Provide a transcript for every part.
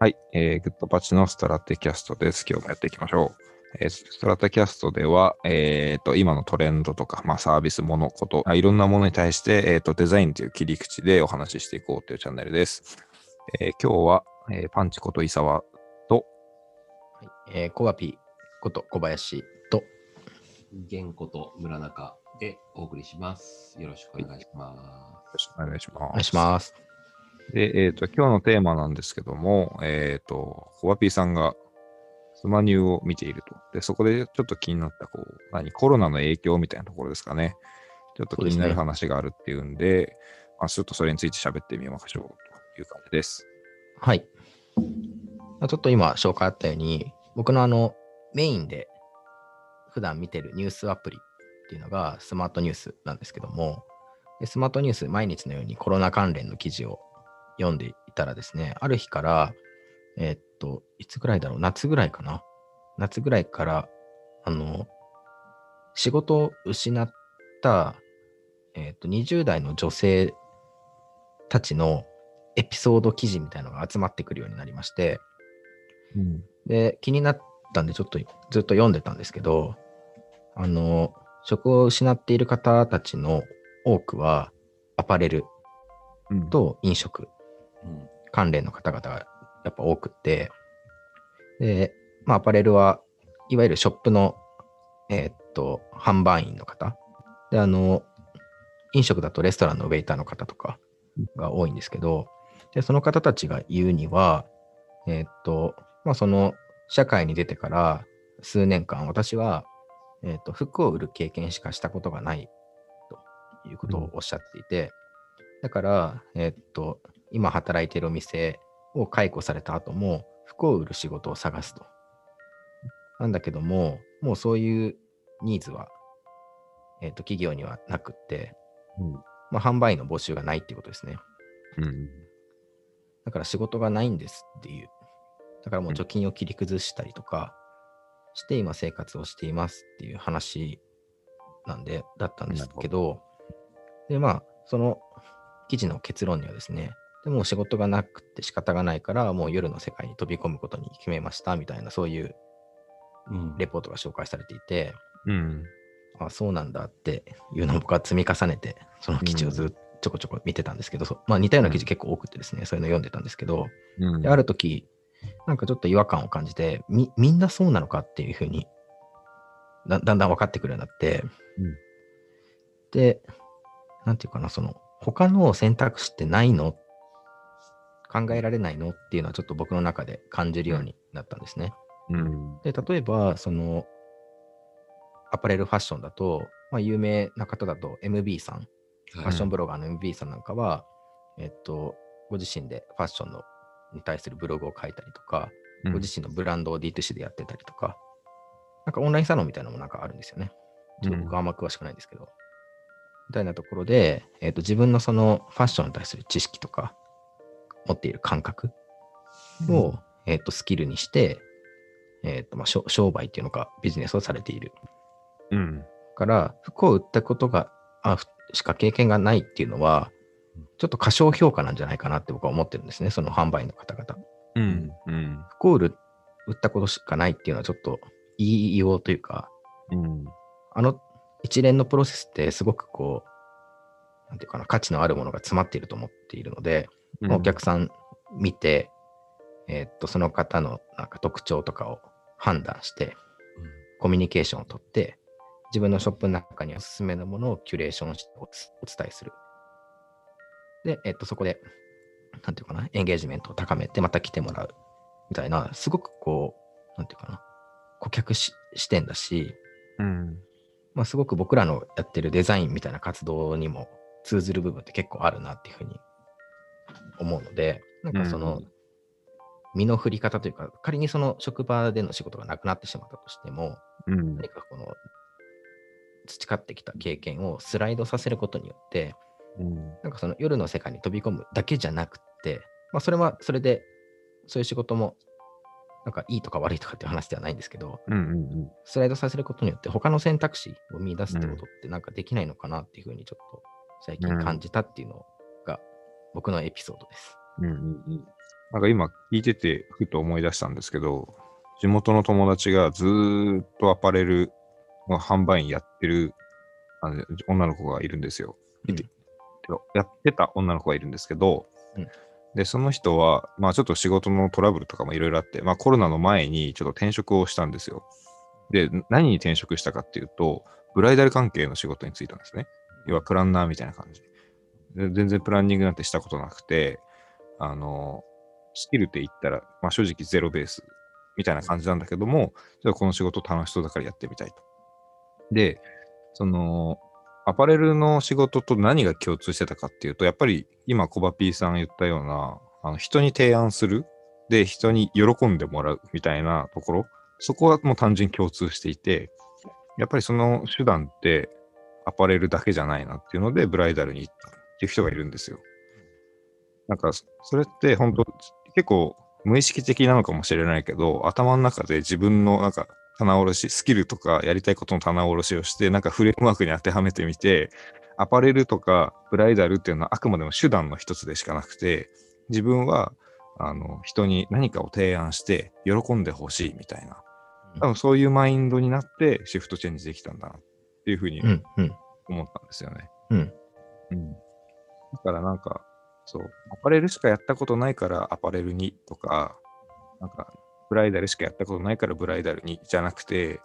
はい、えー、グッドパチのストラテキャストです。今日もやっていきましょう。えーストラテキャストでは、えーと、今のトレンドとか、まあ、サービス、もの、こと、あいろんなものに対して、えーと、デザインという切り口でお話ししていこうというチャンネルです。えー今日は、えーパンチこと伊沢と、はいえー、コバピこと小林と、玄子と村中でお送りします。よろしくお願いしまよろしくお願いします。お願いします。で、えっ、と、今日のテーマなんですけども、えっ、と、コバピーさんがスマニューを見ていると。で、そこでちょっと気になった、こう、何、コロナの影響みたいなところですかね。ちょっと気になる話があるっていうんで、まあ、ちょっとそれについて喋ってみましょうという感じです。はい。まあちょっと今紹介あったように、僕のあのメインで普段見てるニュースアプリっていうのがスマートニュースなんですけども、でスマートニュース毎日のようにコロナ関連の記事を読んでいたらですね、ある日から、えーっと、いつぐらいだろう、夏ぐらいかな？夏ぐらいから、あの、仕事を失った、えーっと、20代の女性たちのエピソード記事みたいなのが集まってくるようになりまして、うん。で、気になったんで、ちょっとずっと読んでたんですけど、あの、職を失っている方たちの多くは、アパレルうん、と飲食関連の方々がやっぱ多くて、で、まあ、アパレルはいわゆるショップの、えーっと、販売員の方。で、あの、飲食だとレストランのウェイターの方とかが多いんですけど、で、その方たちが言うには、えーっと、まあ、その、社会に出てから数年間、私は、えーっと、服を売る経験しかしたことがないということをおっしゃっていて、だから、えーっと、今働いているお店を解雇された後も、服を売る仕事を探すと。なんだけども、もうそういうニーズは、えっ、と、企業にはなくって、うん。まあ、販売員の募集がないっていうことですね。うん。だから仕事がないんですっていう。だからもう貯金を切り崩したりとかして今生活をしていますっていう話なんで、だったんですけど、で、まあ、その記事の結論にはですね、でもう仕事がなくて仕方がないから、もう夜の世界に飛び込むことに決めましたみたいな、そういううんレポートが紹介されていて、うん。あ、そうなんだっていうのを僕は積み重ねて、その記事をずっとちょこちょこ見てたんですけど、そまあ似たような記事結構多くてですね、そういうの読んでたんですけど、うん。である時なんかちょっと違和感を感じてみみんなそうなのかっていうふうにだだんだん分かってくるようになって、うんでなんていうかなその他の選択肢ってないの考えられないのっていうのはちょっと僕の中で感じるようになったんですね。うん。で例えばそのアパレルファッションだと、まあ、有名な方だと MB さんファッションブロガーの MB さんなんかは、えっと、ご自身でファッションのに対するブログを書いたりとか、うんご自身のブランドを D2C でやってたりとか、なんかオンラインサロンみたいなのもなんかあるんですよね。ちょっと僕はあんま詳しくないんですけど。みたいなところで、えっと、自分のそのファッションに対する知識とか、持っている感覚を、えっと、スキルにして、えっと、まあ、商商売っていうのか、ビジネスをされている。うん。から、服を売ったことが、あ、ふしか経験がないっていうのは、ちょっと過小評価なんじゃないかなって僕は思ってるんですね、その販売員の方々。うん。うん。服を売る売ったことしかないっていうのはちょっと言いようというか、うん。あの一連のプロセスってすごくこう、なんていうかな、価値のあるものが詰まっていると思っているので、まあお客さん見て、えーっと、その方のなんか特徴とかを判断して、コミュニケーションをとって、自分のショップの中におすすめのものをキュレーションしておつお伝えする。で、えっと、そこで、なんていうかな、エンゲージメントを高めて、また来てもらう。みたいな、すごくこう、なんていうかな、顧客し視点だし、うん。まあ、すごく僕らのやってるデザインみたいな活動にも通ずる部分って結構あるなっていうふうに思うので、なんかその、身の振り方というか、仮にその職場での仕事がなくなってしまったとしても、うん。何かこの培ってきた経験をスライドさせることによって、うん。なんかその夜の世界に飛び込むだけじゃなくて、まあそれはそれで、そういう仕事も、なんかいいとか悪いとかっていう話ではないんですけど、うん。うん。スライドさせることによって他の選択肢を見出すってことってなんかできないのかなっていうふうにちょっと最近感じたっていうのが僕のエピソードです。うん。うん。なんか今聞いててふと思い出したんですけど、地元の友達がずーっとアパレルの販売員やってるあの女の子がいるんですよ。うんやってた女の子がいるんですけど、うんで、その人は、まあちょっと仕事のトラブルとかもいろいろあって、まあコロナの前にちょっと転職をしたんですよ。で、何に転職したかっていうと、ブライダル関係の仕事に就いたんですね。要はプランナーみたいな感じ。全然プランニングなんてしたことなくて、あの、スキルって言ったら、まあ正直ゼロベースみたいな感じなんだけども、ちょっとこの仕事楽しそうだからやってみたいと。で、その、アパレルの仕事と何が共通してたかっていうと、やっぱり今、コバピーさん言ったような、あの人に提案する、で、人に喜んでもらうみたいなところ、そこはもう単純に共通していて、やっぱりその手段ってアパレルだけじゃないなっていうので、ブライダルに行った。っていう人がいるんですよ。なんか、それって本当結構無意識的なのかもしれないけど、頭の中で自分のなんか棚卸し、スキルとかやりたいことの棚卸しをして、なんかフレームワークに当てはめてみて、アパレルとかブライダルっていうのはあくまでも手段の一つでしかなくて、自分はあの人に何かを提案して喜んでほしいみたいな、多分そういうマインドになってシフトチェンジできたんだなっていうふうにうん。うん。思ったんですよね。うん。うん。だからなんか、そう、アパレルしかやったことないからアパレルにとか、なんか、ブライダルしかやったことないからブライダルにじゃなくて、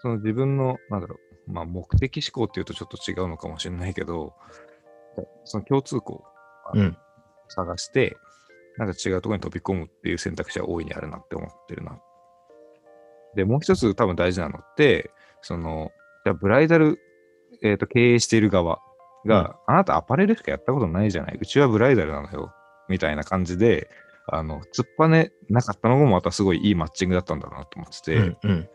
その自分の、なんだろう、まあ目的思考っていうとちょっと違うのかもしれないけど、その共通項をうん。探して、なんか違うところに飛び込むっていう選択肢は大いにあるなって思ってるな。で、もう一つ多分大事なのって、その、じゃあブライダル、えっ、と、経営している側が、あなたアパレルしかやったことないじゃないうちはブライダルなのよ。みたいな感じで、あの、突っぱねなかったのもまたすごいいいマッチングだったんだなと思ってて、うん。うん。やっ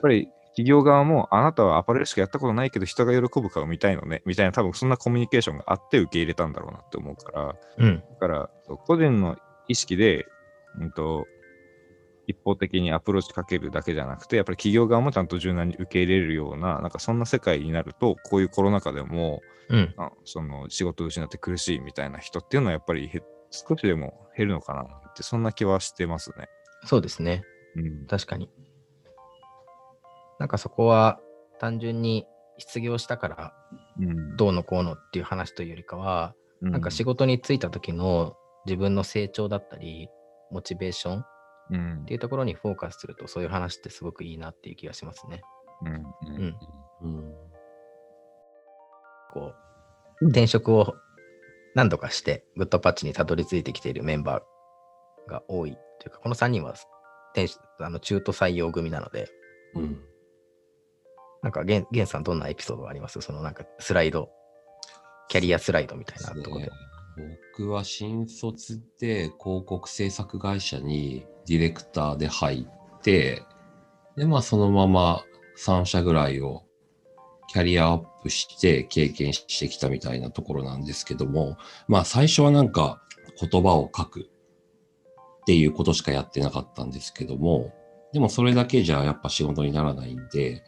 ぱり企業側もあなたはアパレルしかやったことないけど人が喜ぶ顔見たいのね、みたいな多分そんなコミュニケーションがあって受け入れたんだろうなって思うから、うん。だから、個人の意識で、うんと、一方的にアプローチかけるだけじゃなくて、やっぱり企業側もちゃんと柔軟に受け入れるような、なんかそんな世界になると、こういうコロナ禍でも、うん。あその仕事を失って苦しいみたいな人っていうのはやっぱりへ少しでも減るのかなって、そんな気はしてますね。そうですね。うん。確かに。なんかそこは単純に失業したからうん、どうのこうのっていう話というよりかは、うなんか仕事に就いた時の自分の成長だったり、モチベーションっうんていうところにフォーカスすると、そういう話ってすごくいいなっていう気がしますね。うんうん。うん。こう、転職を何度かして、グッドパッチにたどり着いてきているメンバーが多いというか、この3人は転職あの中途採用組なので、うん。なんかゲン、ゲンさんどんなエピソードがあります？そのなんかスライド、キャリアスライドみたいなところで。僕は新卒で広告制作会社にディレクターで入って、で、まあそのまま3社ぐらいをキャリアアップして経験してきたみたいなところなんですけども、まあ最初はなんか言葉を書くっていうことしかやってなかったんですけども、でもそれだけじゃやっぱ仕事にならないんで、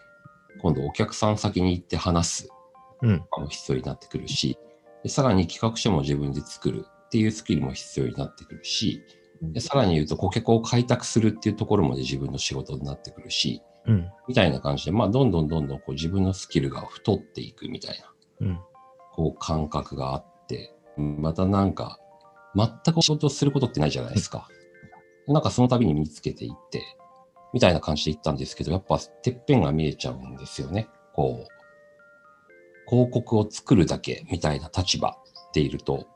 今度お客さん先に行って話すうん。かも必要になってくるし、でさらに企画書も自分で作るっていうスキルも必要になってくるし、でさらに言うと顧客を開拓するっていうところまで自分の仕事になってくるし、うん。みたいな感じで、まあ、どんどんどんどんこう自分のスキルが太っていくみたいな、うん。こう感覚があって、またなんか、全く仕事をすることってないじゃないですか。なんかその度に身につけていって、みたいな感じでいったんですけど、やっぱてっぺんが見えちゃうんですよね。こう、広告を作るだけみたいな立場でいると、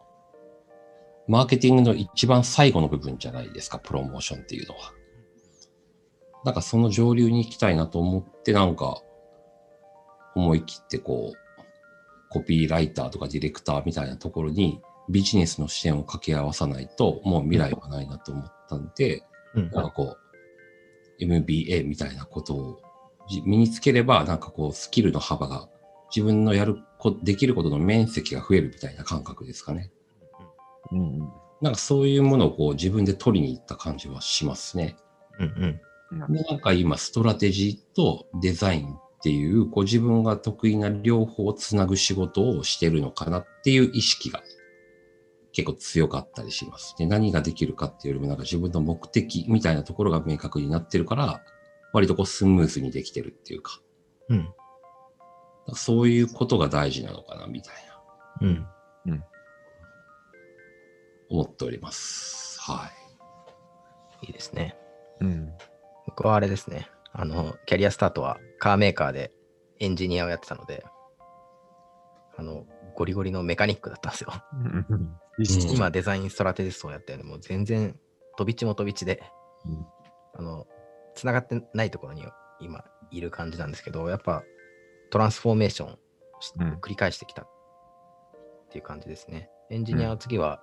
マーケティングの一番最後の部分じゃないですか、プロモーションっていうのは。なんかその上流に行きたいなと思って、なんか思い切ってこう、コピーライターとかディレクターみたいなところにビジネスの視点を掛け合わさないと、もう未来はないなと思ったんで、うん。なんかこう、MBA みたいなことをじ身につければ、なんかこう、スキルの幅が、自分のやるこ、できることの面積が増えるみたいな感覚ですかね。うんなんかそういうものをこう自分で取りに行った感じはしますね。うん。うん。でなんか今、ストラテジーとデザインっていう、こう自分が得意な両方をつなぐ仕事をしてるのかなっていう意識が結構強かったりします。で、何ができるかっていうよりもなんか自分の目的みたいなところが明確になってるから、割とこうスムーズにできてるっていうか、うん。そういうことが大事なのかな、みたいな、うん。思っております。はいいですね。うん。僕はあれですね。あの、キャリアスタートはカーメーカーでエンジニアをやってたので、あの、ゴリゴリのメカニックだったんですよ。うん 今、デザインストラテジストをやってるので、もう全然飛び地も飛び地で、うんあの、つながってないところに今いる感じなんですけど、やっぱトランスフォーメーションしうん繰り返してきたっていう感じですね。エンジニアは次は、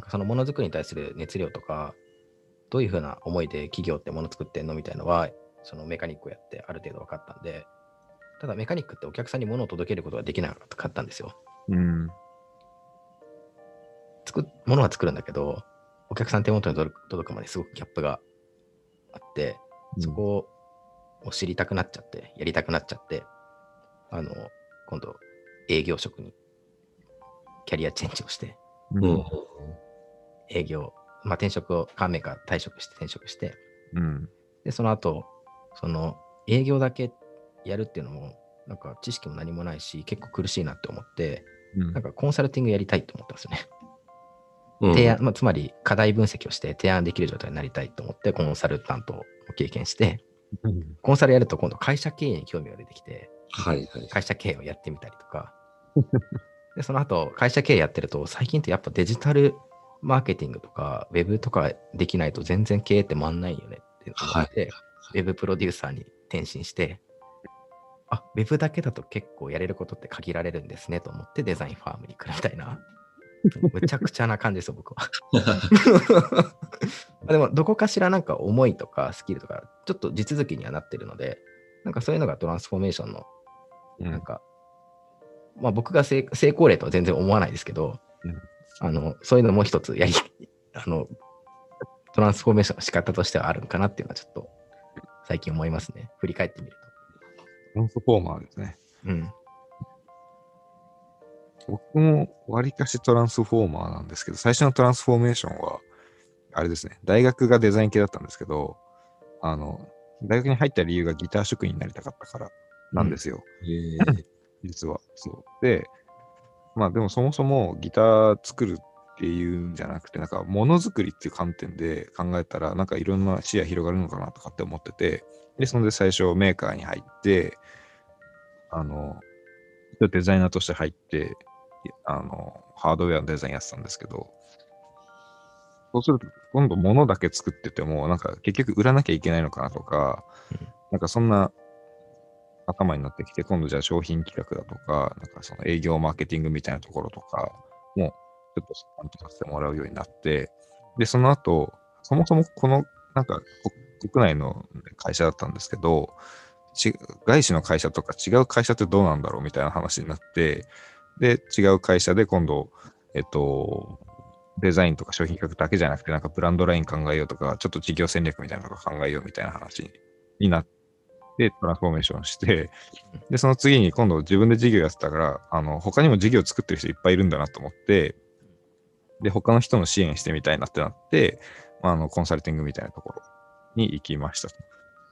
なんかそのものづくりに対する熱量とか、どういうふうな思いで企業ってもの作ってんの？みたいなのは、そのメカニックをやってある程度分かったんで、ただメカニックってお客さんに物を届けることができなかったんですよ。うん。作っ物は作るんだけど、お客さん手元に届く届くまですごくギャップがあって、そこを知りたくなっちゃって、やりたくなっちゃって、あの、今度、営業職にキャリアチェンジをして、うん。うん。営業、まあ、転職を、カーメーカー退職して転職して、うん。で、その後、その営業だけやるっていうのも、なんか知識も何もないし、結構苦しいなって思って、うんなんかコンサルティングやりたいと思ったんですよね。うん提案、まあ、つまり課題分析をして提案できる状態になりたいと思ってコンサルタントを経験して、コンサルやると今度会社経営に興味が出てきて、はいはい。会社経営をやってみたりとか、で、その後会社経営やってると最近ってやっぱデジタルマーケティングとかウェブとかできないと全然経営って回んないよねって思って、ウェブプロデューサーに転身して、あ、ウェブだけだと結構やれることって限られるんですねと思ってデザインファームに来るみたいな。むちゃくちゃな感じですよ、僕は。でも、どこかしらなんか思いとかスキルとか、ちょっと地続きにはなってるので、なんかそういうのがトランスフォーメーションの、うんなんか、まあ僕が成成功例とは全然思わないですけど、うんあの、そういうのも一つやり、あの、トランスフォーメーションの仕方としてはあるんかなっていうのはちょっと最近思いますね。振り返ってみるトランスフォーマーですね。と。うん。僕も割かしトランスフォーマーなんですけど、最初のトランスフォーメーションは、あれですね、大学がデザイン系だったんですけど、あの、大学に入った理由がギター職員になりたかったからなんですよ、えー 実は。そう。で、まあでもそもそもギター作るっていうんじゃなくて、なんかものづくりっていう観点で考えたら、なんかいろんな視野広がるのかなとかって思ってて、で、そんで最初メーカーに入って、あの、デザイナーとして入って、あの、ハードウェアのデザインやってたんですけど、そうすると、今度物だけ作ってても、なんか結局売らなきゃいけないのかなとか、うん。なんかそんな頭になってきて、今度じゃあ商品企画だとか、なんかその営業マーケティングみたいなところとかも、ちょっと担当させてもらうようになって、で、その後、そもそもこの、なんか国内の会社だったんですけど、外資の会社とか違う会社ってどうなんだろうみたいな話になって、で、違う会社で今度、えっと、デザインとか商品企画だけじゃなくて、なんかブランドライン考えようとか、ちょっと事業戦略みたいなのとか考えようみたいな話になって、トランスフォーメーションして、で、その次に今度自分で事業やってたから、あの、他にも事業作ってる人いっぱいいるんだなと思って、で、他の人の支援してみたいなってなって、まあ、あの、コンサルティングみたいなところに行きましたと。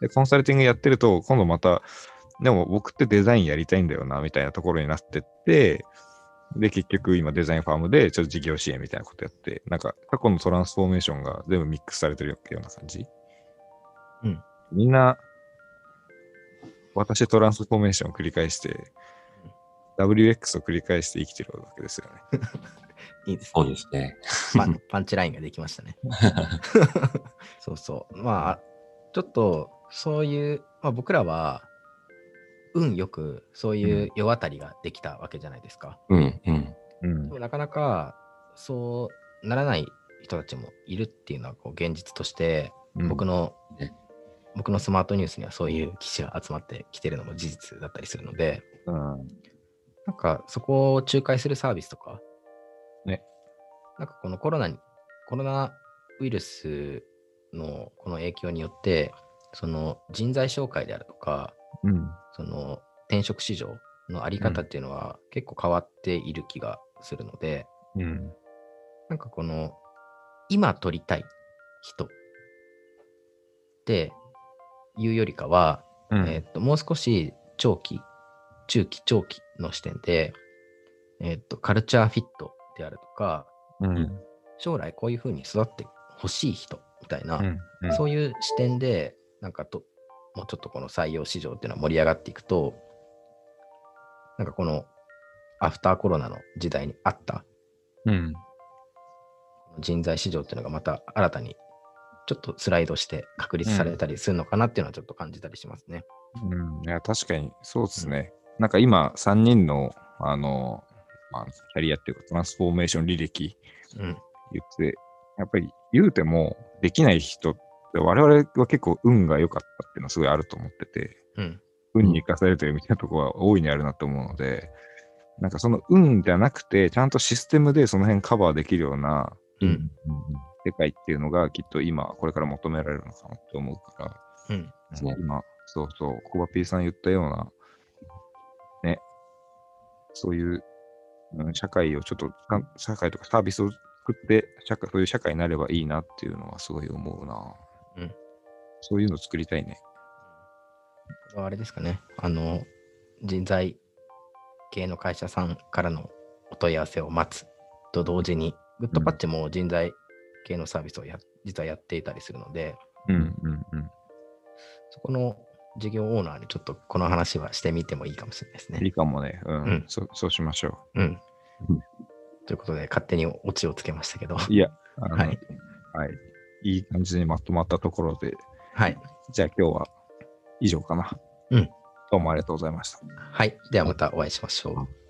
で、コンサルティングやってると、今度また、でも僕ってデザインやりたいんだよな、みたいなところになってって、で、結局今デザインファームでちょっと事業支援みたいなことやって、なんか過去のトランスフォーメーションが全部ミックスされてるような感じ。うん。みんな、私トランスフォーメーションを繰り返して、WX を繰り返して生きてるわけですよね。いいですね。そうですね。パンパンチラインができましたね。そうそう。まあ、ちょっとそういう、まあ、僕らは運よくそういう世渡りができたわけじゃないですか。うん、うん。うんでもなかなかそうならない人たちもいるっていうのはこう現実として、僕の、ね僕のスマートニュースにはそういう記事が集まってきてるのも事実だったりするので、うん、なんかそこを仲介するサービスとか、ね。なんかこのコロナに、コロナウイルスのこの影響によって、その人材紹介であるとか、うん。その転職市場のあり方っていうのは結構変わっている気がするので、うん。なんかこの、今取りたい人っていうよりかは、うん。えっと、もう少し長期、中期、長期の視点で、えっと、カルチャーフィットであるとか、うん。将来こういうふうに育ってほしい人みたいな、うん。うん。そういう視点で、なんかと、もうちょっとこの採用市場っていうのは盛り上がっていくと、なんかこのアフターコロナの時代にあったうん。人材市場っていうのがまた新たにちょっとスライドして確立されたりするのかなっていうのはちょっと感じたりしますね。うん、いや確かにそうですね。なんか今、3人の、あの、まあ、キャリアっていうか、トランスフォーメーション履歴うん。言って、やっぱり言うても、できない人って、我々は結構運が良かったっていうのはすごいあると思ってて、うん。運に生かされてるみたいなところは大いにあるなと思うので、なんかその運じゃなくて、ちゃんとシステムでその辺カバーできるようなうん。世界っていうのがきっと今、これから求められるのかなと思うから、うん。ね今、そうそう、コバピーさん言ったような、ね、そういう、うん、社会をちょっと、か社会とかサービスを作って社会、そういう社会になればいいなっていうのはすごい思うな。うんそういうの作りたいね。あれですかね。あの、人材系の会社さんからのお問い合わせを待つと同時に、グッドパッチも人材系のサービスをや実はやっていたりするので、うんうんうん。そこの事業オーナーにちょっとこの話はしてみてもいいかもしれないですいいね。かもね。うん。うんそそうしましょうんうん。ということで、勝手にオチをつけましたけど。う。いや、ははいい。いい感じにまとまったところで、はい。じゃあ今日は以上かな。うん。どうもありがとうございました。はい。ではまたお会いしましょう。